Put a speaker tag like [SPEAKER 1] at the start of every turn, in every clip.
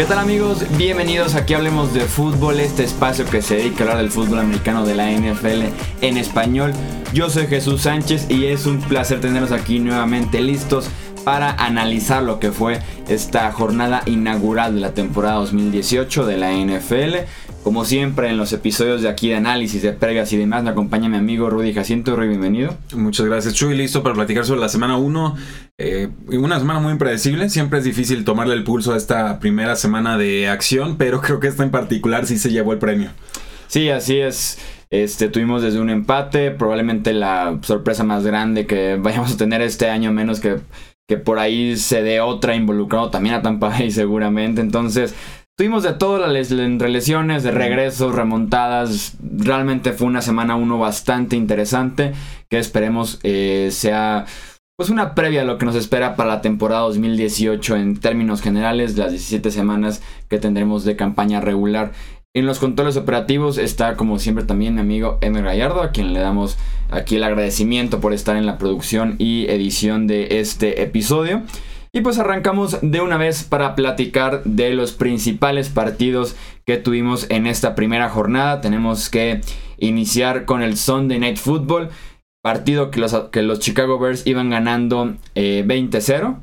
[SPEAKER 1] ¿Qué tal amigos? Bienvenidos aquí Hablemos de Fútbol, este espacio que se dedica a hablar del fútbol americano de la NFL en español. Yo soy Jesús Sánchez y es un placer tenerlos aquí nuevamente listos para analizar lo que fue esta jornada inaugural de la temporada 2018 de la NFL. Como siempre en los episodios de aquí de análisis, de pregas y demás, me acompaña mi amigo Rudy Jacinto. Rudy, bienvenido.
[SPEAKER 2] Muchas gracias, Chuy. Listo para platicar sobre la semana 1. Eh, una semana muy impredecible. Siempre es difícil tomarle el pulso a esta primera semana de acción, pero creo que esta en particular sí se llevó el premio.
[SPEAKER 1] Sí, así es. Este, tuvimos desde un empate, probablemente la sorpresa más grande que vayamos a tener este año, menos que, que por ahí se dé otra involucrado también a Tampa Bay seguramente. Entonces, Tuvimos de todo, las lesiones, de regresos, remontadas. Realmente fue una semana uno bastante interesante que esperemos eh, sea pues una previa a lo que nos espera para la temporada 2018 en términos generales, las 17 semanas que tendremos de campaña regular. En los controles operativos está como siempre también mi amigo Emer Gallardo, a quien le damos aquí el agradecimiento por estar en la producción y edición de este episodio. Y pues arrancamos de una vez para platicar de los principales partidos que tuvimos en esta primera jornada. Tenemos que iniciar con el Sunday Night Football, partido que los, que los Chicago Bears iban ganando 20-0 eh,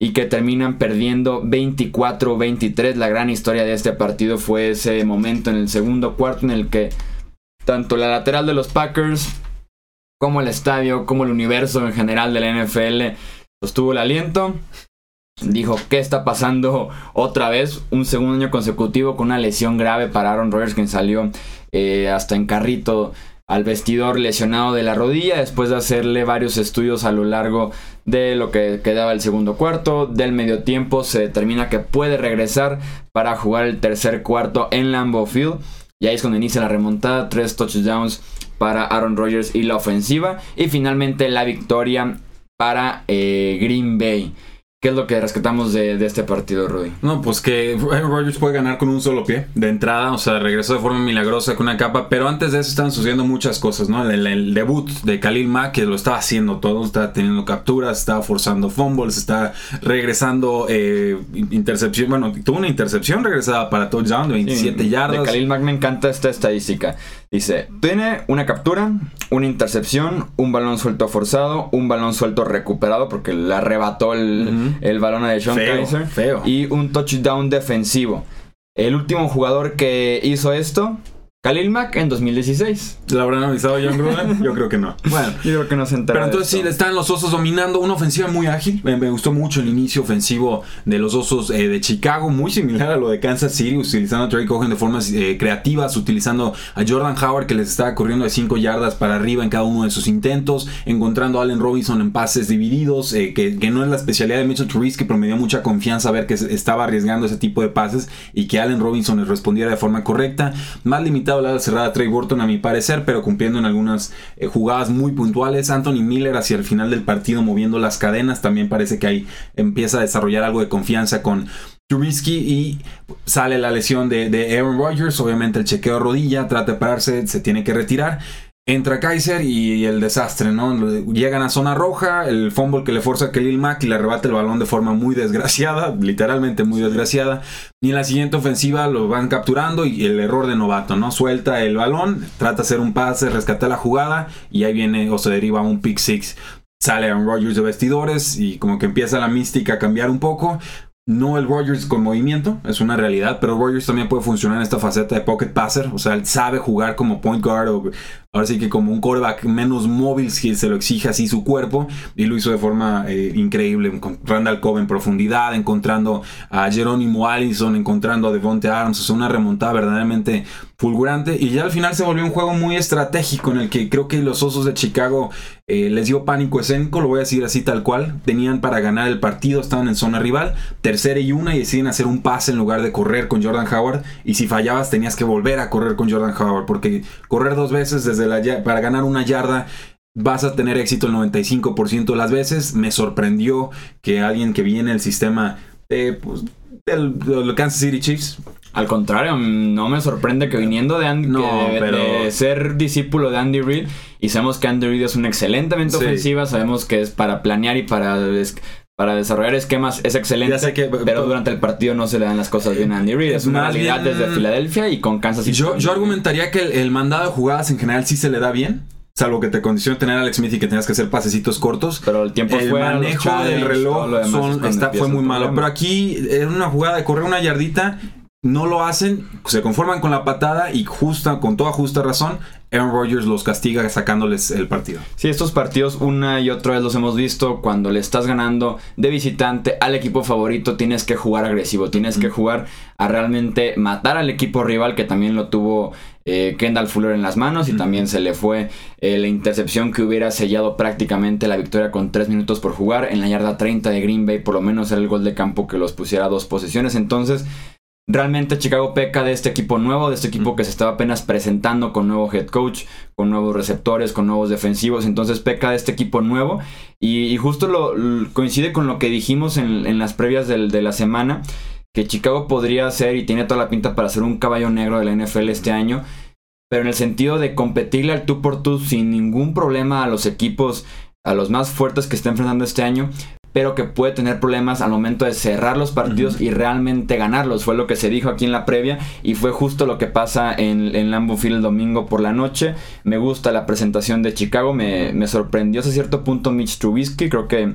[SPEAKER 1] y que terminan perdiendo 24-23. La gran historia de este partido fue ese momento en el segundo cuarto en el que tanto la lateral de los Packers como el estadio, como el universo en general de la NFL sostuvo el aliento dijo, ¿qué está pasando otra vez? Un segundo año consecutivo con una lesión grave para Aaron Rodgers, quien salió eh, hasta en carrito al vestidor lesionado de la rodilla después de hacerle varios estudios a lo largo de lo que quedaba el segundo cuarto. Del medio tiempo se determina que puede regresar para jugar el tercer cuarto en Lambeau Field. Y ahí es cuando inicia la remontada tres touchdowns para Aaron Rodgers y la ofensiva. Y finalmente la victoria para eh, Green Bay ¿Qué es lo que rescatamos de, este partido, Rudy?
[SPEAKER 2] No, pues que Rodgers puede ganar con un solo pie de entrada, o sea, regresó de forma milagrosa con una capa, pero antes de eso estaban sucediendo muchas cosas, ¿no? El, debut de Khalil Mack, que lo estaba haciendo todo, estaba teniendo capturas, estaba forzando fumbles, está regresando eh, intercepción, bueno, tuvo una intercepción regresada para touchdown de 27 yardas.
[SPEAKER 1] De Khalil Mack me encanta esta estadística. Dice, tiene una captura, una intercepción, un balón suelto forzado, un balón suelto recuperado porque le arrebató el, balón a Sean Kaiser y un touchdown defensivo. El último jugador que hizo esto Khalil Mack en 2016.
[SPEAKER 2] ¿La habrán avisado John Gruden? Yo creo que no.
[SPEAKER 1] Bueno, yo creo que no se
[SPEAKER 2] Pero entonces sí, están los Osos dominando una ofensiva muy ágil. Me, gustó mucho el inicio ofensivo de los Osos eh, de Chicago, muy similar a lo de Kansas City, utilizando a Trey Cohen de formas eh, creativas, utilizando a Jordan Howard que les estaba corriendo de 5 yardas para arriba en cada uno de sus intentos, encontrando a Allen Robinson en pases divididos, eh, que, no es la especialidad de Mitchell Trubisky, pero me dio mucha confianza ver que estaba arriesgando ese tipo de pases y que Allen Robinson les respondiera de forma correcta. Más limitado la cerrada Trey Burton a mi parecer, pero cumpliendo en algunas eh, jugadas muy puntuales. Anthony Miller hacia el final del partido moviendo las cadenas, también parece que ahí empieza a desarrollar algo de confianza con Trubisky y sale la lesión de, de Aaron Rodgers, obviamente el chequeo rodilla, trata de pararse, se tiene que retirar Entra Kaiser y el desastre, ¿no? Llegan a zona roja, el fumble que le forza a Khalil Mack y le arrebata el balón de forma muy desgraciada, literalmente muy desgraciada. Y en la siguiente ofensiva lo van capturando y el error de novato, ¿no? Suelta el balón, trata de hacer un pase, rescata la jugada y ahí viene o se deriva un pick six. Sale Aaron Rodgers de vestidores y como que empieza la mística a cambiar un poco. No el Rodgers con movimiento, es una realidad, pero Rodgers también puede funcionar en esta faceta de pocket passer, o sea, él sabe jugar como point guard o ahora sí que como un quarterback menos móvil si se lo exige así su cuerpo y lo hizo de forma eh, increíble con Randall Cobb en profundidad encontrando a Jerónimo Allison encontrando a Devonte Adams o sea una remontada verdaderamente fulgurante y ya al final se volvió un juego muy estratégico en el que creo que los Osos de Chicago eh, les dio pánico escénico lo voy a decir así tal cual tenían para ganar el partido estaban en zona rival tercera y una y deciden hacer un pase en lugar de correr con Jordan Howard y si fallabas tenías que volver a correr con Jordan Howard porque correr dos veces desde para ganar una yarda vas a tener éxito el 95% de las veces. Me sorprendió que alguien que viene el sistema de, pues, del, Kansas City Chiefs
[SPEAKER 1] al contrario, no me sorprende que viniendo de, Andy, de, ser discípulo de Andy Reid, y sabemos que Andy Reid es una excelente mente ofensiva, sabemos que es para planear y para para desarrollar esquemas es excelente, pero durante el partido no se le dan las cosas bien a Andy Reid. Es una realidad desde Filadelfia y con Kansas City.
[SPEAKER 2] Yo, yo argumentaría que el, mandado de jugadas en general sí se le da bien. Salvo que te condicione tener a Alex Smith y que tengas que hacer pasecitos cortos.
[SPEAKER 1] Pero el tiempo
[SPEAKER 2] el manejo del reloj fue muy malo. Pero aquí era una jugada de correr una yardita no lo hacen, se conforman con la patada y justa, con toda justa razón, Aaron Rodgers los castiga sacándoles el partido.
[SPEAKER 1] Sí, estos partidos una y otra vez los hemos visto. Cuando le estás ganando de visitante al equipo favorito, tienes que jugar agresivo, tienes que jugar a realmente matar al equipo rival que también lo tuvo eh, Kendall Fuller en las manos y también se le fue eh, la intercepción que hubiera sellado prácticamente la victoria con 3 minutos por jugar. En la yarda 30 de Green Bay por lo menos era el gol de campo que los pusiera a dos posiciones. Entonces Realmente Chicago peca de este equipo nuevo, de este equipo que se estaba apenas presentando con nuevo head coach, con nuevos receptores, con nuevos defensivos. Entonces peca de este equipo nuevo. Y, justo lo, coincide con lo que dijimos en, las previas de la semana, que Chicago podría ser y tiene toda la pinta para ser un caballo negro de la NFL este año. Pero en el sentido de competirle al tú por tú sin ningún problema a los equipos, a los más fuertes que está enfrentando este año, pero que puede tener problemas al momento de cerrar los partidos y realmente ganarlos. Fue lo que se dijo aquí en la previa y fue justo lo que pasa en, en Lambeau Field el domingo por la noche. Me gusta la presentación de Chicago, me, me sorprendió hasta cierto punto Mitch Trubisky, creo que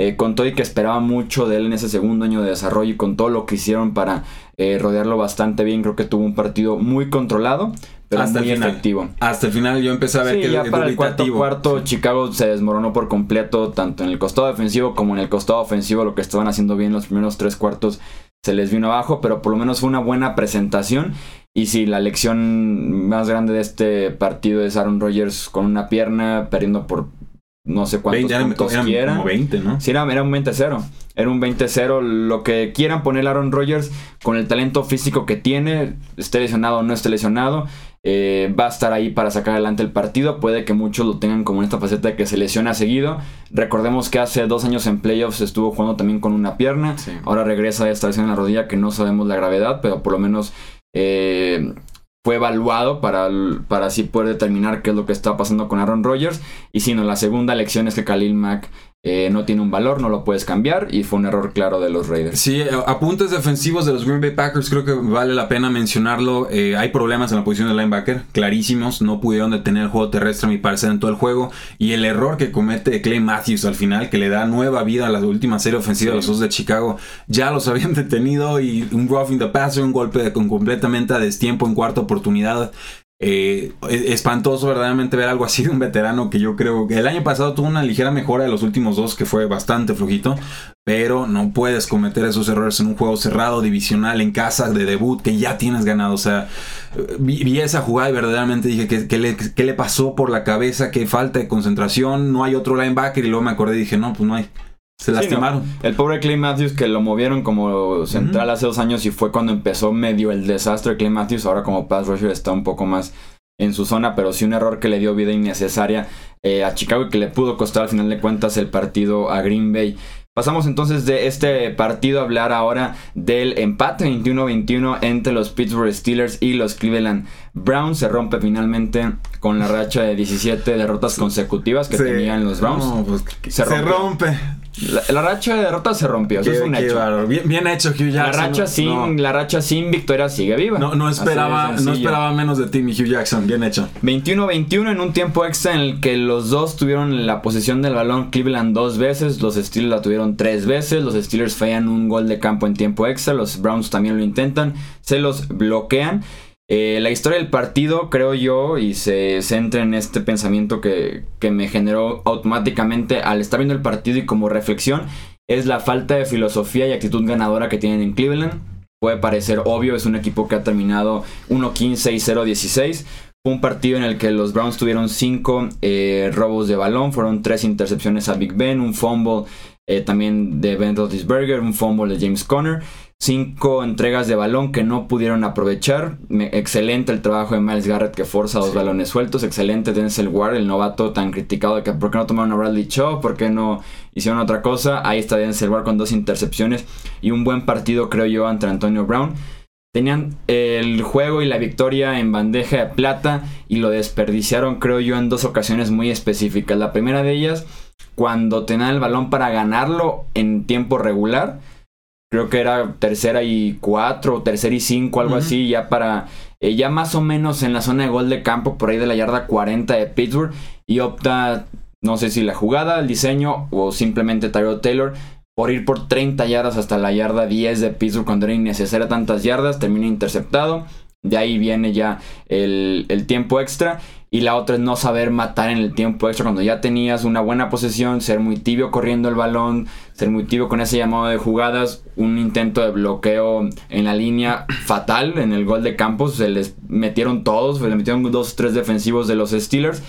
[SPEAKER 1] eh, con todo y que esperaba mucho de él en ese segundo año de desarrollo y con todo lo que hicieron para eh, rodearlo bastante bien, creo que tuvo un partido muy controlado pero hasta muy el final. efectivo.
[SPEAKER 2] Hasta el final yo empecé a ver que
[SPEAKER 1] ya para el cuarto cuarto Chicago se desmoronó por completo tanto en el costado defensivo como en el costado ofensivo lo que estaban haciendo bien los primeros tres cuartos se les vino abajo pero por lo menos fue una buena presentación y si la lección más grande de este partido es Aaron Rodgers con una pierna perdiendo por no sé cuántos 20, puntos
[SPEAKER 2] eran Como 20, ¿no?
[SPEAKER 1] Sí, era, era un 20-0. Era un 20-0. Lo que quieran poner Aaron Rodgers con el talento físico que tiene, esté lesionado o no esté lesionado, eh, va a estar ahí para sacar adelante el partido. Puede que muchos lo tengan como en esta faceta de que se lesiona seguido. Recordemos que hace dos años en playoffs estuvo jugando también con una pierna. Ahora regresa a esta lesión en la rodilla que no sabemos la gravedad, pero por lo menos eh, fue evaluado para, para así poder determinar qué es lo que está pasando con Aaron Rodgers. Y si no, la segunda lección es que Khalil Mack eh, no tiene un valor, no lo puedes cambiar y fue un error claro de los Raiders.
[SPEAKER 2] Sí, apuntes defensivos de los Green Bay Packers creo que vale la pena mencionarlo. Eh, hay problemas en la posición de linebacker, clarísimos, no pudieron detener el juego terrestre a mi parecer en todo el juego y el error que comete Clay Matthews al final, que le da nueva vida a la última serie ofensiva de los dos de Chicago, ya los habían detenido y un roughing the passer, un golpe con completamente a destiempo en cuarta oportunidad. Eh, espantoso verdaderamente ver algo así de un veterano que yo creo que el año pasado tuvo una ligera mejora de los últimos dos que fue bastante flojito, pero no puedes cometer esos errores en un juego cerrado, divisional, en casa, de debut, que ya tienes ganado. O sea, vi, esa jugada y verdaderamente dije, ¿qué, le, ¿qué, le, pasó por la cabeza? ¿Qué falta de concentración? No hay otro linebacker y luego me acordé y dije, no, pues no hay. Se lastimaron.
[SPEAKER 1] El pobre Clay Matthews que lo movieron como central hace dos años y fue cuando empezó medio el desastre Clay Matthews. Ahora como pass rusher está un poco más en su zona, pero sí un error que le dio vida innecesaria eh, a Chicago y que le pudo costar al final de cuentas el partido a Green Bay. Pasamos entonces de este partido a hablar ahora del empate 21-21 entre los Pittsburgh Steelers y los Cleveland Browns. Se rompe finalmente con la racha de 17 derrotas consecutivas que tenían los Browns.
[SPEAKER 2] Pues, se rompe.
[SPEAKER 1] La, racha de derrotas se rompió, eso es un hecho.
[SPEAKER 2] Bien, hecho, Hugh Jackson.
[SPEAKER 1] La racha, sin, la racha sin victoria sigue viva.
[SPEAKER 2] No, no, esperaba, no esperaba menos de ti, mi Hugh Jackson. Bien hecho.
[SPEAKER 1] 21-21 en un tiempo extra en el que los dos tuvieron la posición del balón. Cleveland dos veces, los Steelers la tuvieron tres veces. Los Steelers fallan un gol de campo en tiempo extra. Los Browns también lo intentan. Se los bloquean. Eh, la historia del partido, creo yo, y se centra en este pensamiento que, que, me generó automáticamente al estar viendo el partido y como reflexión, es la falta de filosofía y actitud ganadora que tienen en Cleveland. Puede parecer obvio, es un equipo que ha terminado 1-15 y 0-16. Fue un partido en el que los Browns tuvieron 5 eh, robos de balón, fueron 3 intercepciones a Big Ben, un fumble eh, también de Ben Roethlisberger, un fumble de James Conner cinco entregas de balón que no pudieron aprovechar. excelente el trabajo de Miles Garrett que forza dos balones sueltos. Excelente Denzel Ward, el novato tan criticado de que por qué no tomaron a Bradley Shaw, por qué no hicieron otra cosa. Ahí está Denzel Ward con dos intercepciones y un buen partido creo yo ante Antonio Brown. Tenían el juego y la victoria en bandeja de plata y lo desperdiciaron creo yo en dos ocasiones muy específicas. La primera de ellas cuando tenían el balón para ganarlo en tiempo regular. Creo que era tercera y cuatro, tercera y cinco, algo así, ya para, eh, ya más o menos en la zona de gol de campo, por ahí de la yarda 40 de Pittsburgh, y opta, no sé si la jugada, el diseño o simplemente Tyrell Taylor, por ir por 30 yardas hasta la yarda 10 de Pittsburgh cuando era innecesaria tantas yardas, termina interceptado. De ahí viene ya el, el, tiempo extra. Y la otra es no saber matar en el tiempo extra cuando ya tenías una buena posesión, ser muy tibio corriendo el balón, ser muy tibio con ese llamado de jugadas, un intento de bloqueo en la línea fatal en el gol de Campos, se les metieron todos, se les metieron dos o tres defensivos de los Steelers.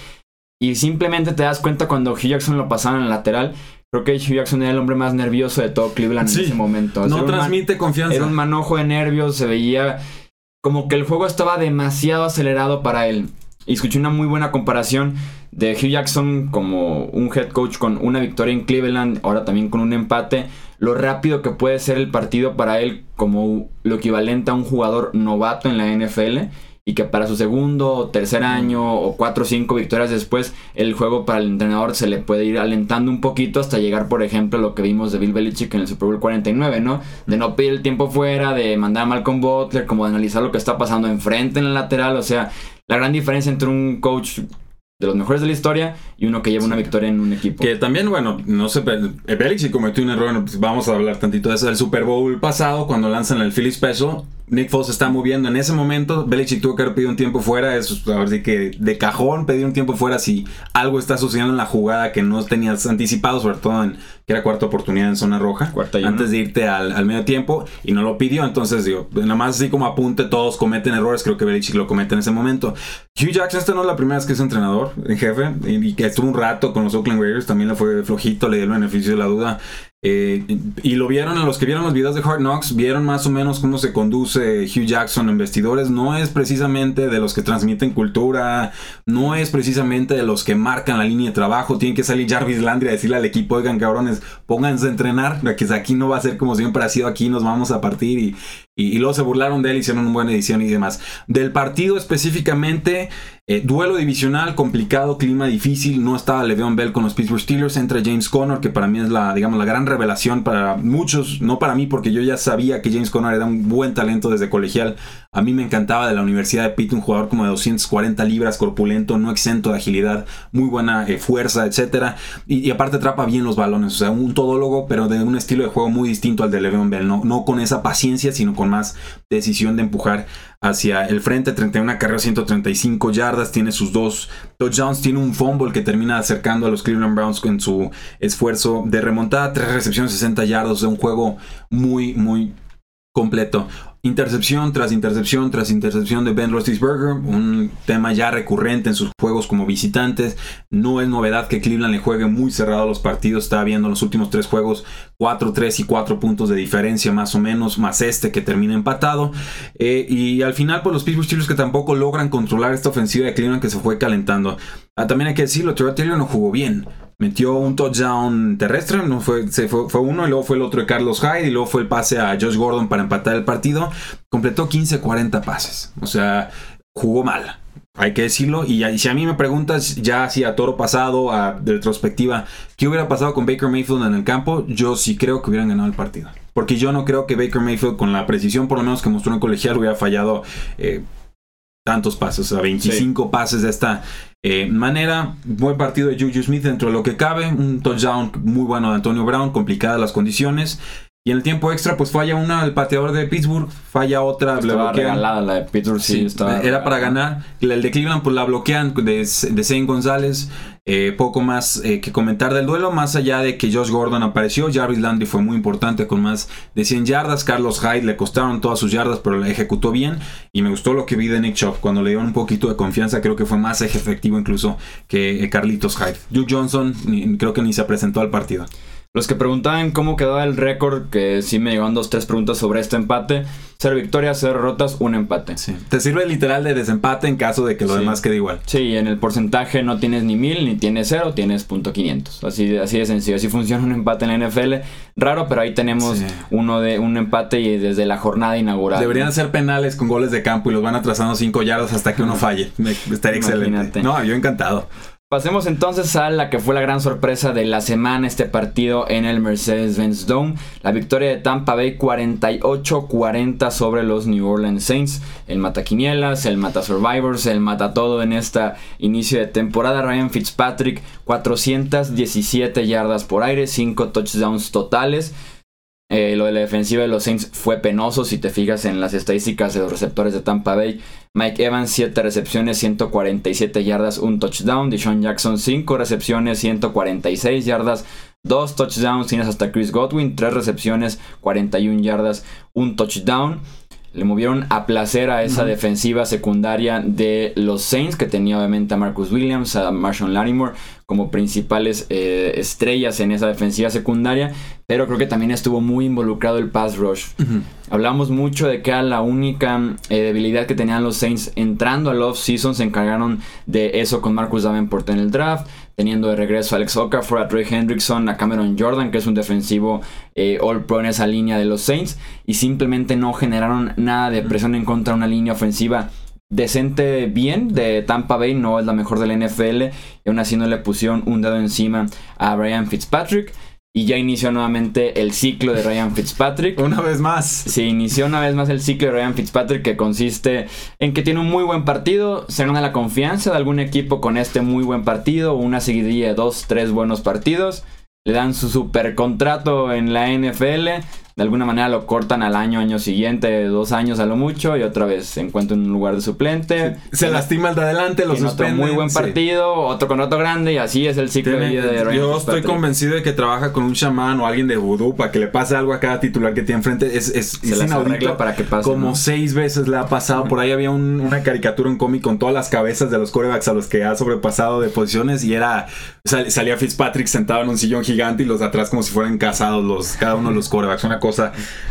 [SPEAKER 1] Y simplemente te das cuenta cuando Hugh Jackson lo pasaban en el lateral, Creo que Hugh Jackson era el hombre más nervioso de todo Cleveland en ese momento.
[SPEAKER 2] no transmite confianza.
[SPEAKER 1] Era un manojo de nervios, se veía como que el juego estaba demasiado acelerado para él. Y escuché una muy buena comparación de Hugh Jackson como un head coach con una victoria en Cleveland, ahora también con un empate. Lo rápido que puede ser el partido para él como lo equivalente a un jugador novato en la NFL y que para su segundo o tercer año o cuatro o cinco victorias después el juego para el entrenador se le puede ir alentando un poquito hasta llegar por ejemplo a lo que vimos de Bill Belichick en el Super Bowl 49, ¿no? De no pedir el tiempo fuera, de mandar a Malcolm Butler, como de analizar lo que está pasando enfrente en el lateral, o sea, la gran diferencia entre un coach de los mejores de la historia y uno que lleva una victoria en un equipo.
[SPEAKER 2] Que también, bueno, no sé, Belichick cometió un error, pues vamos a hablar tantito de eso del Super Bowl pasado, cuando lanzan el Philly Special, Nick Foles está moviendo en ese momento. Belichick tuvo que haber pedido un tiempo fuera. Eso, a ver que de cajón pedir un tiempo fuera si algo está sucediendo en la jugada que no tenías anticipado, sobre todo en que era cuarta oportunidad en zona roja.
[SPEAKER 1] Cuarta
[SPEAKER 2] antes de irte al, medio tiempo y no lo pidió. Entonces, digo, nada más así como apunte, todos cometen errores. Creo que Belichick lo comete en ese momento. Hugh Jackson, esta no es la primera vez que es entrenador en jefe y, que estuvo un rato con los Oakland Raiders. También le fue flojito, le dio el beneficio de la duda. Eh, y lo vieron, a los que vieron los videos de Hard Knocks, vieron más o menos cómo se conduce Hugh Jackson en vestidores. No es precisamente de los que transmiten cultura, no es precisamente de los que marcan la línea de trabajo. Tiene que salir Jarvis Landry a decirle al equipo, oigan cabrones, pónganse a entrenar, que aquí no va a ser como siempre ha sido, aquí nos vamos a partir. Y, y, luego se burlaron de él, hicieron una buena edición y demás. Del partido específicamente, eh, duelo divisional, complicado, clima difícil. No estaba Le'Veon Bell con los Pittsburgh Steelers. Entra James Conner, que para mí es la, digamos, la gran revelación para muchos. No para mí, porque yo ya sabía que James Conner era un buen talento desde colegial. A mí me encantaba de la Universidad de Pitt, un jugador como de 240 libras, corpulento, no exento de agilidad, muy buena eh, fuerza, etc. Y, aparte atrapa bien los balones. O sea, un todólogo, pero de un estilo de juego muy distinto al de Le'Veon Bell. No, con esa paciencia, sino con más decisión de empujar hacia el frente. 31 carrera, 135 yardas. Tiene sus dos touchdowns. Tiene un fumble que termina acercando a los Cleveland Browns con su esfuerzo de remontada. Tres recepciones, 60 yardas. De un juego muy, muy completo. Intercepción tras intercepción tras intercepción de Ben Roethlisberger, un tema ya recurrente en sus juegos como visitantes. No es novedad que Cleveland le juegue muy cerrado los partidos. Está viendo los últimos tres juegos 4-3 y 4 puntos de diferencia más o menos, más este que termina empatado. Eh, y al final, pues los Pittsburgh Steelers que tampoco logran controlar esta ofensiva de Cleveland que se fue calentando. Ah, también hay que decirlo, Terrell Taylor no jugó bien metió un touchdown terrestre, no fue, se fue, fue, uno y luego fue el otro de Carlos Hyde y luego fue el pase a Josh Gordon para empatar el partido. Completó 15-40 pases, o sea, jugó mal. Hay que decirlo. Y, si a mí me preguntas, ya así a toro pasado, a, retrospectiva, ¿qué hubiera pasado con Baker Mayfield en el campo? Yo sí creo que hubieran ganado el partido. Porque yo no creo que Baker Mayfield, con la precisión por lo menos que mostró en colegial, hubiera fallado eh, tantos pases, o sea, 25 pases de esta eh, manera. Buen partido de Juju Smith dentro de lo que cabe. Un touchdown muy bueno de Antonio Brown, complicadas las condiciones. Y en el tiempo extra, pues falla una el pateador de Pittsburgh, falla otra,
[SPEAKER 1] estaba regalada la de Pittsburgh, sí,
[SPEAKER 2] Era para ganar. El de Cleveland, pues la bloquean de, de Zane González. Eh, poco más eh, que comentar del duelo, más allá de que Josh Gordon apareció. Jarvis Landry fue muy importante con más de 100 yardas. Carlos Hyde le costaron todas sus yardas, pero la ejecutó bien. Y me gustó lo que vi de Nick Chubb. Cuando le dieron un poquito de confianza, creo que fue más efectivo incluso que eh, Carlitos Hyde. Duke Johnson, creo que ni se presentó al partido.
[SPEAKER 1] Los que preguntaban cómo quedaba el récord, que sí me llevan dos, tres preguntas sobre este empate. Cero victorias, cero derrotas, un empate.
[SPEAKER 2] Sí. Te sirve literal de desempate en caso de que lo demás quede igual.
[SPEAKER 1] Sí, en el porcentaje no tienes ni mil, ni tienes cero, tienes punto quinientos. Así, así de sencillo. Así funciona un empate en la NFL. Raro, pero ahí tenemos uno de un empate y desde la jornada inaugural.
[SPEAKER 2] Deberían ser penales con goles de campo y los van atrasando cinco yardas hasta que uno falle. Estaría excelente. No, yo encantado.
[SPEAKER 1] Pasemos entonces a la que fue la gran sorpresa de la semana, este partido en el Mercedes-Benz Dome. La victoria de Tampa Bay 48-40 sobre los New Orleans Saints. El mata quinielas, el mata survivors, el mata todo en esta inicio de temporada. Ryan Fitzpatrick 417 yardas por aire, 5 touchdowns totales. Eh, lo de la defensiva de los Saints fue penoso si te fijas en las estadísticas de los receptores de Tampa Bay. Mike Evans 7 recepciones, 147 yardas, un touchdown. Deshaun Jackson 5 recepciones, 146 yardas, 2 touchdowns. Tienes hasta Chris Godwin 3 recepciones, 41 yardas, un touchdown. Le movieron a placer a esa defensiva secundaria de los Saints, que tenía obviamente a Marcus Williams, a Marshall Lattimore como principales eh, estrellas en esa defensiva secundaria, pero creo que también estuvo muy involucrado el pass rush. Hablamos mucho de que era la única eh, debilidad que tenían los Saints entrando al off-season, se encargaron de eso con Marcus Davenport en el draft, teniendo de regreso a Alex Okafor, a Trey Hendrickson, a Cameron Jordan, que es un defensivo eh, all-pro en esa línea de los Saints, y simplemente no generaron nada de presión en contra de una línea ofensiva decente bien de Tampa Bay, no es la mejor de la NFL, y aún así no le pusieron un dedo encima a Ryan Fitzpatrick. Y ya inició nuevamente el ciclo de Ryan Fitzpatrick.
[SPEAKER 2] Una vez más.
[SPEAKER 1] Sí, inició una vez más el ciclo de Ryan Fitzpatrick que consiste en que tiene un muy buen partido, se gana la confianza de algún equipo con este muy buen partido, una seguidilla de dos, tres buenos partidos, le dan su super contrato en la NFL, de alguna manera lo cortan al año, año siguiente, dos años a lo mucho, y otra vez se encuentra en un lugar de suplente.
[SPEAKER 2] Se lastima el de adelante, lo
[SPEAKER 1] suspenden. Otro muy buen partido, otro con otro grande, y así es el ciclo de vida de
[SPEAKER 2] Ryan Yo estoy convencido de que trabaja con un chamán o alguien de vudú para que le pase algo a cada titular que tiene enfrente. Es, es,
[SPEAKER 1] se es inaudito. para que pase.
[SPEAKER 2] Como seis veces le ha pasado. Por ahí había una caricatura, un cómic con todas las cabezas de los corebacks a los que ha sobrepasado de posiciones, y era. salía Fitzpatrick sentado en un sillón gigante y los de atrás como si fueran casados los, cada uno de los corebacks. Una cosa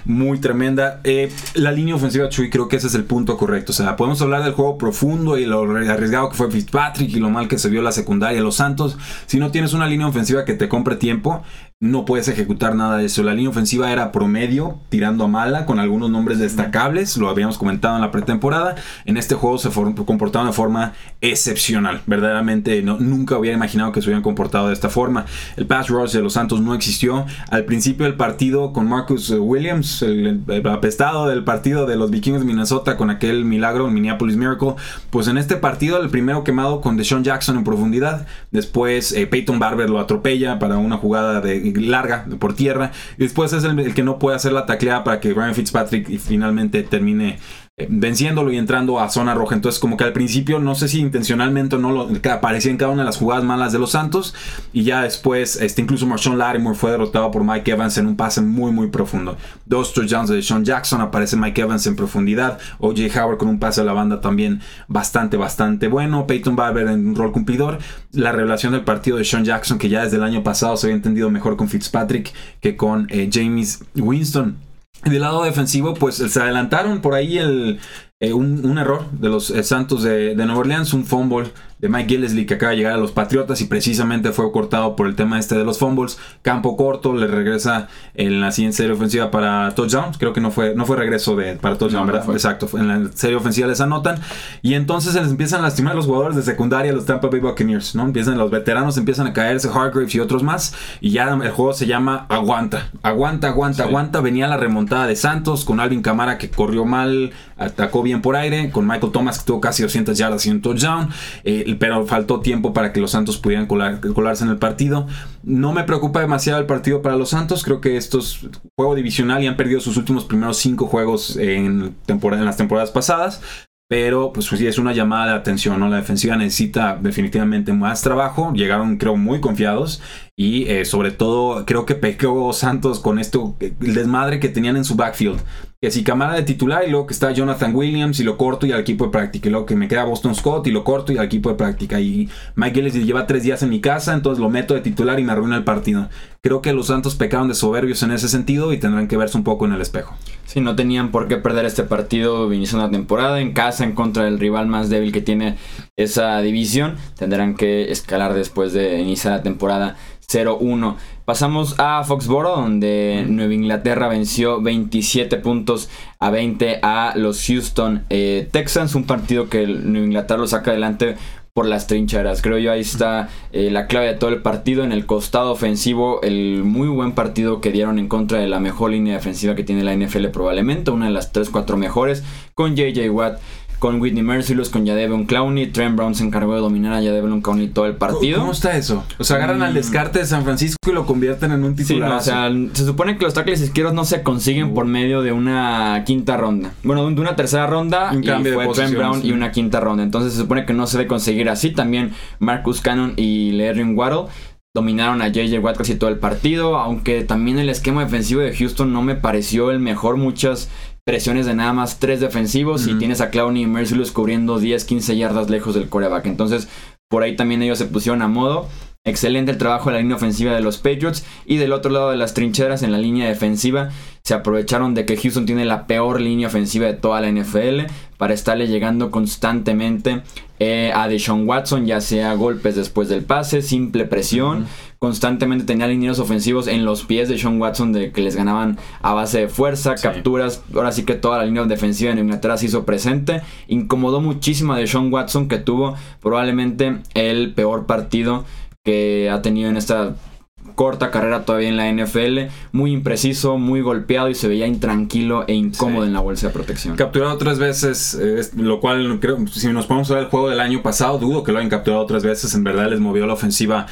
[SPEAKER 2] muy tremenda. Eh, la línea ofensiva, Chuy, creo que ese es el punto correcto. O sea, podemos hablar del juego profundo y lo arriesgado que fue Fitzpatrick y lo mal que se vio la secundaria los Santos. Si no tienes una línea ofensiva que te compre tiempo, no puedes ejecutar nada de eso. La línea ofensiva era promedio, tirando a mala, con algunos nombres destacables, lo habíamos comentado en la pretemporada. En este juego se comportaron de forma excepcional. Verdaderamente no, nunca hubiera imaginado que se hubieran comportado de esta forma. El pass rush de los Santos no existió. Al principio del partido con Marcus Williams, el, apestado del partido de los Vikings de Minnesota con aquel milagro, el Minneapolis Miracle, pues en este partido el primero quemado con Deshaun Jackson en profundidad. Después eh, Peyton Barber lo atropella para una jugada de larga por tierra. Y después es el, que no puede hacer la tacleada para que Ryan Fitzpatrick finalmente termine venciéndolo y entrando a zona roja. Entonces, como que al principio, no sé si intencionalmente o no, lo, aparecía en cada una de las jugadas malas de los Santos. Y ya después, este, incluso Marshawn Lattimore fue derrotado por Mike Evans en un pase muy, muy profundo. Dos touchdowns de Sean Jackson, aparece Mike Evans en profundidad. O.J. Howard con un pase a la banda también bastante, bastante bueno. Peyton Barber en un rol cumplidor. La revelación del partido de Sean Jackson, que ya desde el año pasado se había entendido mejor con Fitzpatrick que con eh, James Winston. Del lado defensivo, pues se adelantaron por ahí el, eh, un, error de los eh, Santos de, de Nueva Orleans, un fumble de Mike Gillesley que acaba de llegar a los Patriotas y precisamente fue cortado por el tema este de los fumbles. Campo corto, le regresa en la siguiente serie ofensiva para touchdown. Creo que no fue, no fue regreso de, para touchdown, ¿verdad? Exacto, en la serie ofensiva les anotan. Y entonces se les empiezan a lastimar los jugadores de secundaria, los Tampa Bay Buccaneers, ¿no? Empiezan los veteranos, empiezan a caerse, Hargraves y otros más. Y ya el juego se llama Aguanta. Aguanta, aguanta, aguanta. Venía la remontada de Santos con Alvin Camara que corrió mal, atacó bien por aire, con Michael Thomas que tuvo casi 200 yardas y un touchdown. Eh, pero faltó tiempo para que los Santos pudieran colarse en el partido. No me preocupa demasiado el partido para los Santos, creo que estos juego divisional y han perdido sus últimos primeros cinco juegos en, en las temporadas pasadas. Pero pues sí es una llamada de atención, ¿no? La defensiva necesita definitivamente más trabajo. Llegaron creo muy confiados y eh, sobre todo creo que pecó Santos con esto, el desmadre que tenían en su backfield que si cámara de titular y luego que está Jonathan Williams y lo corto y al equipo de práctica. Y luego que me queda Boston Scott y lo corto y al equipo de práctica. Y Mike Gillis lleva tres días en mi casa, entonces lo meto de titular y me arruina el partido. Creo que los Santos pecaron de soberbios en ese sentido y tendrán que verse un poco en el espejo.
[SPEAKER 1] Sí, no tenían por qué perder este partido iniciando la temporada en casa en contra del rival más débil que tiene esa división. Tendrán que escalar después de iniciar la temporada 0-1. Pasamos a Foxboro, donde Nueva Inglaterra venció 27 puntos a 20 a los Houston eh, Texans. Un partido que Nueva Inglaterra lo saca adelante por las trincheras. Creo yo ahí está eh, la clave de todo el partido. En el costado ofensivo, el muy buen partido que dieron en contra de la mejor línea defensiva que tiene la NFL probablemente, una de las 3-4 mejores, con JJ Watt con Whitney Merciless, con Yadevon Clowney. Trent Brown se encargó de dominar a Yadevon Clowney todo el partido.
[SPEAKER 2] ¿Cómo está eso? O sea, agarran al mm. descarte de San Francisco y lo convierten en un titular.
[SPEAKER 1] o sea, se supone que los tackles izquierdos no se consiguen por medio de una quinta ronda. Bueno, de una tercera ronda
[SPEAKER 2] un y fue
[SPEAKER 1] Trent Brown y una quinta ronda. Entonces se supone que no se debe conseguir así. También Marcus Cannon y Larry Waddle dominaron a JJ Watt casi todo el partido, aunque también el esquema defensivo de Houston no me pareció el mejor. Muchas presiones de nada más tres defensivos y tienes a Clowney y Merciless cubriendo 10, 15 yardas lejos del coreback. Entonces, por ahí también ellos se pusieron a modo. Excelente el trabajo de la línea ofensiva de los Patriots. Y del otro lado de las trincheras, en la línea defensiva, se aprovecharon de que Houston tiene la peor línea ofensiva de toda la NFL para estarle llegando constantemente eh, a Deshaun Watson, ya sea golpes después del pase, simple presión constantemente tenía linieros ofensivos en los pies de Sean Watson de que les ganaban a base de fuerza, capturas. Ahora sí que toda la línea defensiva en Inglaterra se hizo presente. Incomodó muchísimo a Sean Watson que tuvo probablemente el peor partido que ha tenido en esta corta carrera todavía en la NFL, muy impreciso, muy golpeado y se veía intranquilo e incómodo en la bolsa de protección.
[SPEAKER 2] Capturado tres veces, lo cual creo, si nos ponemos a ver el juego del año pasado, dudo que lo hayan capturado tres veces, en verdad les movió la ofensiva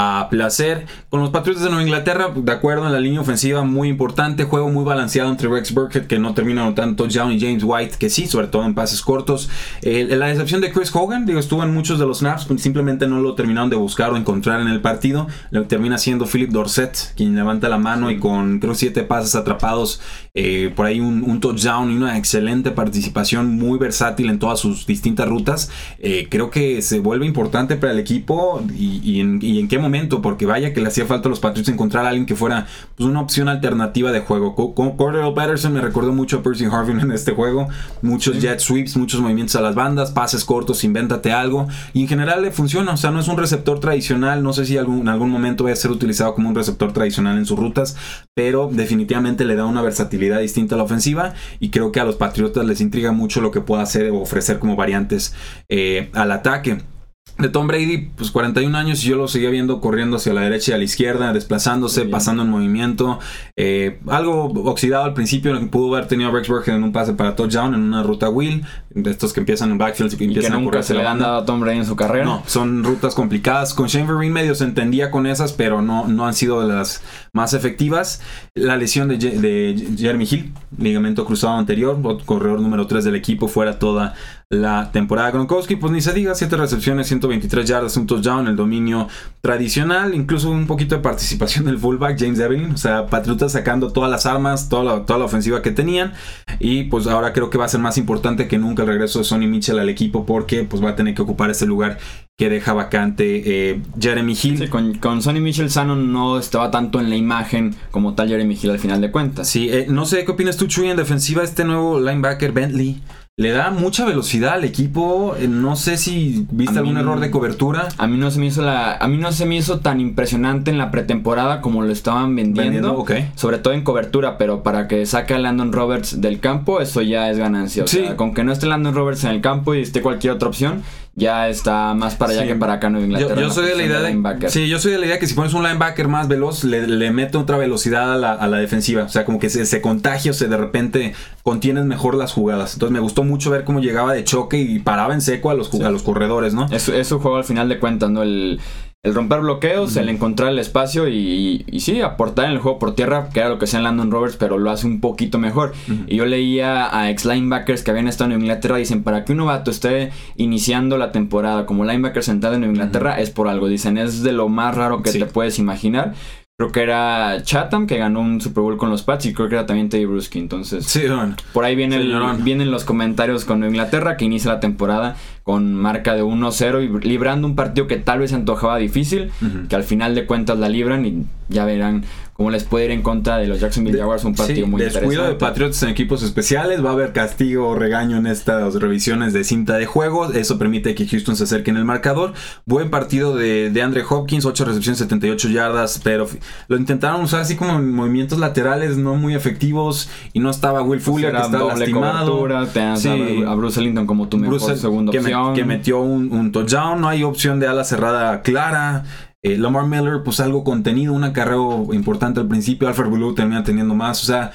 [SPEAKER 2] a placer. Con los Patriotas de Nueva Inglaterra, de acuerdo en la línea ofensiva, muy importante. Juego muy balanceado entre Rex Burkhead, que no termina anotando touchdown, y James White, que sí, sobre todo en pases cortos. la decepción de Chris Hogan, digo, estuvo en muchos de los snaps, pues, simplemente no lo terminaron de buscar o encontrar en el partido. Lo termina siendo Philip Dorset, quien levanta la mano y con, creo, siete pases atrapados, eh, por ahí un, touchdown y una excelente participación, muy versátil en todas sus distintas rutas. Eh, creo que se vuelve importante para el equipo y, en, y en qué momento, porque vaya que le hacía falta a los Patriots encontrar a alguien que fuera pues, una opción alternativa de juego. Cordero Patterson me recordó mucho a Percy Harvin en este juego. Muchos jet sweeps, muchos movimientos a las bandas, pases cortos, invéntate algo. Y en general le funciona, o sea, no es un receptor tradicional. No sé si algún, en algún momento va a ser utilizado como un receptor tradicional en sus rutas, pero definitivamente le da una versatilidad distinta a la ofensiva. Y creo que a los Patriotas les intriga mucho lo que pueda hacer o ofrecer como variantes eh, al ataque de Tom Brady, pues 41 años y yo lo seguía viendo corriendo hacia la derecha y a la izquierda, desplazándose, pasando en movimiento. Eh, algo oxidado al principio, pudo haber tenido a Rex Burkhead en un pase para touchdown en una ruta wheel, de estos que empiezan en backfield y que empiezan
[SPEAKER 1] que nunca se le han dado a Tom Brady en su carrera.
[SPEAKER 2] No, son rutas complicadas. Con Shane Vereen medio se entendía con esas, pero no, no han sido de las más efectivas. La lesión de, de Jeremy Hill, ligamento cruzado anterior, corredor número 3 del equipo, fuera toda la temporada. Gronkowski, pues ni se diga, 7 recepciones, 123 yardas, un touchdown, el dominio tradicional, incluso un poquito de participación del fullback James Evelyn, o sea, Patriotas sacando todas las armas, toda la, toda la ofensiva que tenían y pues ahora creo que va a ser más importante que nunca el regreso de Sonny Mitchell al equipo porque pues va a tener que ocupar ese lugar que deja vacante eh, Jeremy Hill.
[SPEAKER 1] Sí, con, con, Sonny Mitchell sano no estaba tanto en la imagen como tal Jeremy Hill al final de cuentas.
[SPEAKER 2] Sí, eh, no sé qué opinas tú, Chuy, en defensiva, este nuevo linebacker Bentley le da mucha velocidad al equipo. Eh, no sé si viste algún error de cobertura.
[SPEAKER 1] A mí no se me hizo la, a mí no se me hizo tan impresionante en la pretemporada como lo estaban vendiendo. Sobre todo en cobertura, pero para que saque a Landon Roberts del campo, eso ya es ganancia. O sea, con que no esté Landon Roberts en el campo y esté cualquier otra opción, ya está más para allá que para acá en Inglaterra.
[SPEAKER 2] Yo, soy de la idea de, sí, yo soy de la idea que si pones un linebacker más veloz, le, le mete otra velocidad a la, defensiva. O sea, como que se, se contagia o se de repente contienes mejor las jugadas. Entonces me gustó mucho ver cómo llegaba de choque y paraba en seco a los, a los corredores, ¿no?
[SPEAKER 1] Es, es un juego al final de cuentas, ¿no? El, el romper bloqueos, el encontrar el espacio y, y, sí, aportar en el juego por tierra, que era lo que hacía Landon Roberts, pero lo hace un poquito mejor. Y yo leía a ex linebackers que habían estado en Inglaterra, dicen, para que un novato esté iniciando la temporada como linebacker sentado en Inglaterra es por algo. Dicen, es de lo más raro que te puedes imaginar. Creo que era Chatham que ganó un Super Bowl con los Pats y creo que era también Teddy Bruschi. Entonces,
[SPEAKER 2] sí,
[SPEAKER 1] por ahí viene vienen los comentarios con Inglaterra que inicia la temporada con marca de 1-0 y librando un partido que tal vez se antojaba difícil, que al final de cuentas la libran y ya verán cómo les puede ir en contra de los Jacksonville Jaguars un partido sí, muy descuido
[SPEAKER 2] de Patriots en equipos especiales, va a haber castigo o regaño en estas revisiones de cinta de juego, eso permite que Houston se acerque en el marcador. Buen partido de, de Andre Hopkins, 8 recepciones, 78 yardas, pero lo intentaron usar así como en movimientos laterales no muy efectivos y no estaba Will Fuller que estaba lastimado.
[SPEAKER 1] Sí. a Bruce Ellington como tu mejor segunda opción Young.
[SPEAKER 2] que metió un, un touchdown. No hay opción de ala cerrada clara. Eh, Lamar Miller, pues algo contenido, un acarreo importante al principio. Alfred Blue termina teniendo más. O sea,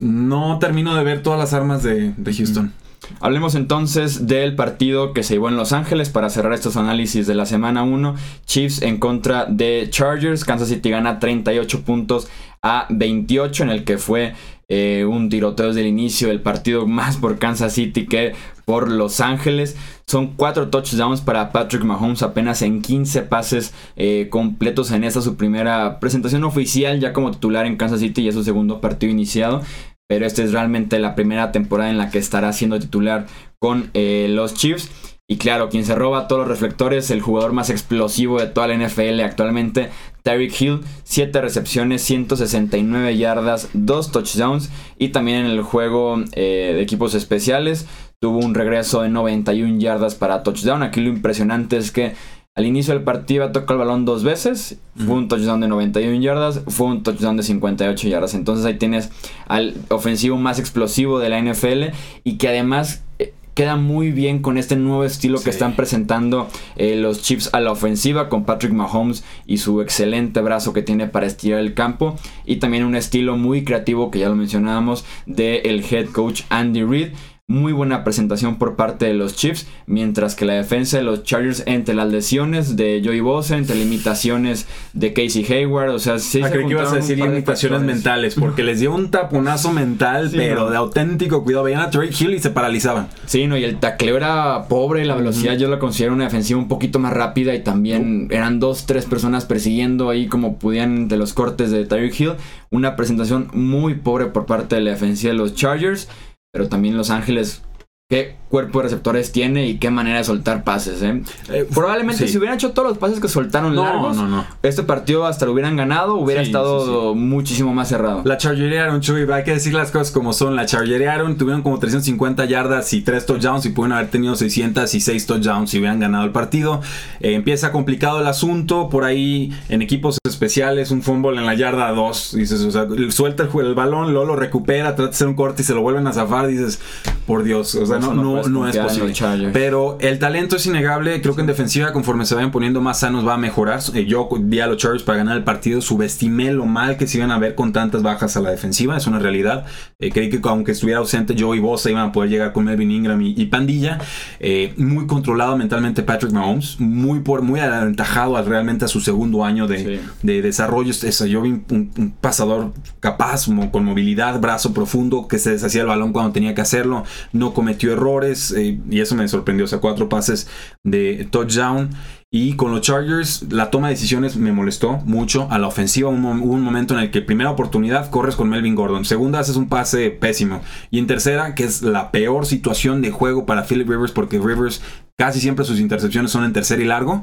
[SPEAKER 2] no termino de ver todas las armas de, de Houston.
[SPEAKER 1] Hablemos entonces del partido que se llevó en Los Ángeles para cerrar estos análisis de la semana 1. Chiefs en contra de Chargers. Kansas City gana 38 puntos a 28 en el que fue eh, un tiroteo desde el inicio del partido más por Kansas City que por Los Ángeles. Son cuatro touchdowns para Patrick Mahomes apenas en 15 pases eh, completos en esta su primera presentación oficial ya como titular en Kansas City y es su segundo partido iniciado pero esta es realmente la primera temporada en la que estará siendo titular con eh, los Chiefs. Y claro, quien se roba todos los reflectores, el jugador más explosivo de toda la NFL actualmente, Tyreek Hill, 7 recepciones, 169 yardas, 2 touchdowns y también en el juego eh, de equipos especiales tuvo un regreso de 91 yardas para touchdown. Aquí lo impresionante es que al inicio del partido tocó el balón dos veces. Fue un touchdown de 91 yardas. Fue un touchdown de 58 yardas. Entonces ahí tienes al ofensivo más explosivo de la NFL. Y que además queda muy bien con este nuevo estilo que están presentando eh, los Chiefs a la ofensiva. Con Patrick Mahomes y su excelente brazo que tiene para estirar el campo. Y también un estilo muy creativo que ya lo mencionábamos. Del head coach Andy Reid muy buena presentación por parte de los Chiefs, mientras que la defensa de los Chargers entre las lesiones de Joey Bosa, entre limitaciones de Casey Hayward, o sea, sí
[SPEAKER 2] ah,
[SPEAKER 1] se
[SPEAKER 2] que ibas a decir limitaciones mentales, porque les dio un taponazo mental, pero de auténtico cuidado. Veían a Trey Hill y se paralizaban.
[SPEAKER 1] Sí, no, y el tacleo era pobre, la velocidad yo la considero una defensiva un poquito más rápida y también eran dos, tres personas persiguiendo ahí como podían de los cortes de Tyreek Hill. Una presentación muy pobre por parte de la defensiva de los Chargers pero también Los Ángeles qué cuerpo de receptores tiene y qué manera de soltar pases. ¿eh? eh Probablemente si hubieran hecho todos los pases que soltaron largos, este partido hasta lo hubieran ganado, hubiera estado muchísimo más cerrado.
[SPEAKER 2] La chargerearon, Chuy, hay que decir las cosas como son. La chargerearon, tuvieron como 350 yardas y 3 touchdowns y pueden haber tenido 600 y 6 touchdowns si hubieran ganado el partido. Eh, empieza complicado el asunto, por ahí en equipos especiales, un fumble en la yarda 2, dices, o sea, suelta el, el balón, luego lo recupera, trata de hacer un corte y se lo vuelven a zafar, dices, por Dios, o sea, no, no, no, es posible. Pero el talento es innegable. Creo que en defensiva, conforme se vayan poniendo más sanos, va a mejorar. Eh, yo vi a los Chargers para ganar el partido. Subestimé lo mal que se iban a ver con tantas bajas a la defensiva. Es una realidad. Eh, creí que aunque estuviera ausente Joe y Bosa iban a poder llegar con Melvin Ingram y, Pandilla. Eh, muy controlado mentalmente Patrick Mahomes. Muy, por, muy aventajado realmente a su segundo año de, desarrollo. yo vi un, pasador capaz, con movilidad, brazo profundo, que se deshacía el balón cuando tenía que hacerlo. No cometió errores eh, y eso me sorprendió. O sea, cuatro pases de touchdown. Y con los Chargers, la toma de decisiones me molestó mucho. A la ofensiva hubo un, momento en el que primera oportunidad corres con Melvin Gordon. Segunda haces un pase pésimo. Y en tercera, que es la peor situación de juego para Philip Rivers, porque Rivers casi siempre sus intercepciones son en tercer y largo.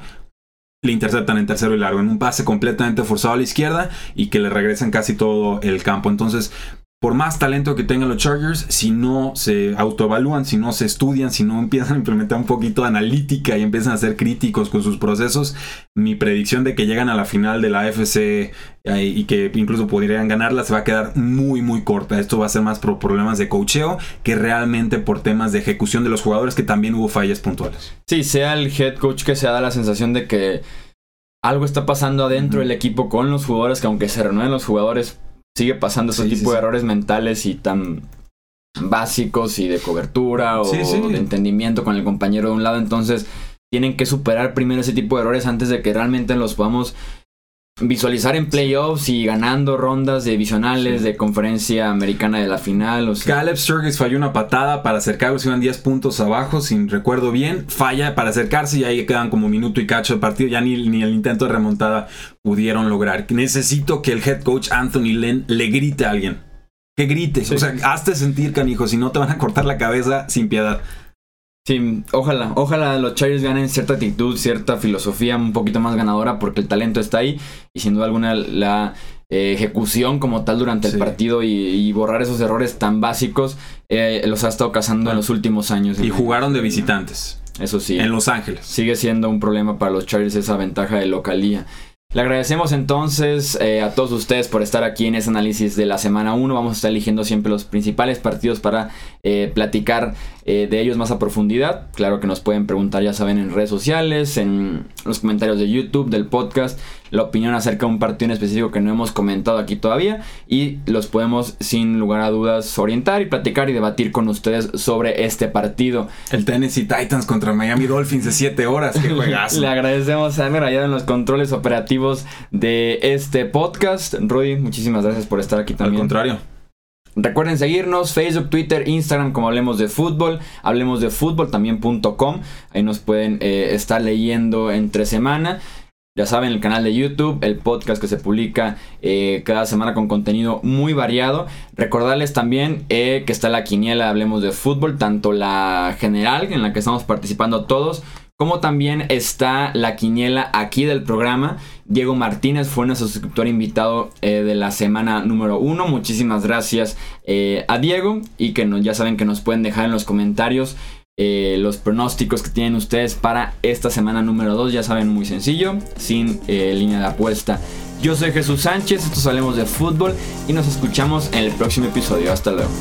[SPEAKER 2] Le interceptan en tercero y largo, en un pase completamente forzado a la izquierda y que le regresan casi todo el campo. Entonces, por más talento que tengan los Chargers, si no se autoevalúan, si no se estudian, si no empiezan a implementar un poquito de analítica y empiezan a ser críticos con sus procesos, mi predicción de que llegan a la final de la AFC eh, y que incluso podrían ganarla se va a quedar muy muy corta. Esto va a ser más por problemas de cocheo que realmente por temas de ejecución de los jugadores que también hubo fallas puntuales.
[SPEAKER 1] Sí, sea el head coach que se da la sensación de que algo está pasando adentro del equipo con los jugadores, que aunque se renueven los jugadores sigue pasando ese tipo de errores mentales y tan básicos y de cobertura o de entendimiento con el compañero de un lado. Entonces, tienen que superar primero ese tipo de errores antes de que realmente los podamos visualizar en playoffs y ganando rondas divisionales de conferencia americana de la final. O
[SPEAKER 2] Caleb Sturgis falló una patada para acercarse, iban 10 puntos abajo, si recuerdo bien. Falla para acercarse y ahí quedan como minuto y cacho de partido. Ya ni, ni el intento de remontada pudieron lograr. Necesito que el head coach Anthony Lynn le grite a alguien. Que grite. O sea, hazte sentir, canijo, si no te van a cortar la cabeza sin piedad.
[SPEAKER 1] Sí, ojalá, ojalá los Chargers ganen cierta actitud, cierta filosofía un poquito más ganadora porque el talento está ahí y sin duda alguna la eh, ejecución como tal durante el partido y, borrar esos errores tan básicos eh, los ha estado cazando en los últimos años.
[SPEAKER 2] Y jugaron de visitantes.
[SPEAKER 1] Eso sí.
[SPEAKER 2] En Los Ángeles.
[SPEAKER 1] Sigue siendo un problema para los Chargers esa ventaja de localía. Le agradecemos entonces eh, a todos ustedes por estar aquí en ese análisis de la semana 1. Vamos a estar eligiendo siempre los principales partidos para platicar eh, de ellos más a profundidad. Claro que nos pueden preguntar, ya saben, en redes sociales, en los comentarios de YouTube, del podcast, la opinión acerca de un partido en específico que no hemos comentado aquí todavía y los podemos sin lugar a dudas orientar y platicar y debatir con ustedes sobre este partido.
[SPEAKER 2] El Tennessee Titans contra Miami Dolphins de 7 horas, qué juegazo.
[SPEAKER 1] Le agradecemos a Emer allá en los controles operativos de este podcast. Rudy, muchísimas gracias por estar aquí también.
[SPEAKER 2] Al contrario.
[SPEAKER 1] Recuerden seguirnos Facebook, Twitter, Instagram como Hablemos de Fútbol, Hablemos de Fútbol también.com. Ahí nos pueden eh, estar leyendo entre semana. Ya saben, el canal de YouTube, el podcast que se publica eh, cada semana con contenido muy variado. Recordarles también eh, que está la quiniela Hablemos de Fútbol, tanto la general en la que estamos participando todos, como también está la quiniela aquí del programa. Diego Martínez fue nuestro suscriptor invitado eh, de la semana número uno. Muchísimas gracias a Diego y que ya saben que nos pueden dejar en los comentarios eh, los pronósticos que tienen ustedes para esta semana número 2. Ya saben, muy sencillo, sin eh, línea de apuesta. Yo soy Jesús Sánchez, esto Hablemos de Fútbol y nos escuchamos en el próximo episodio. Hasta luego.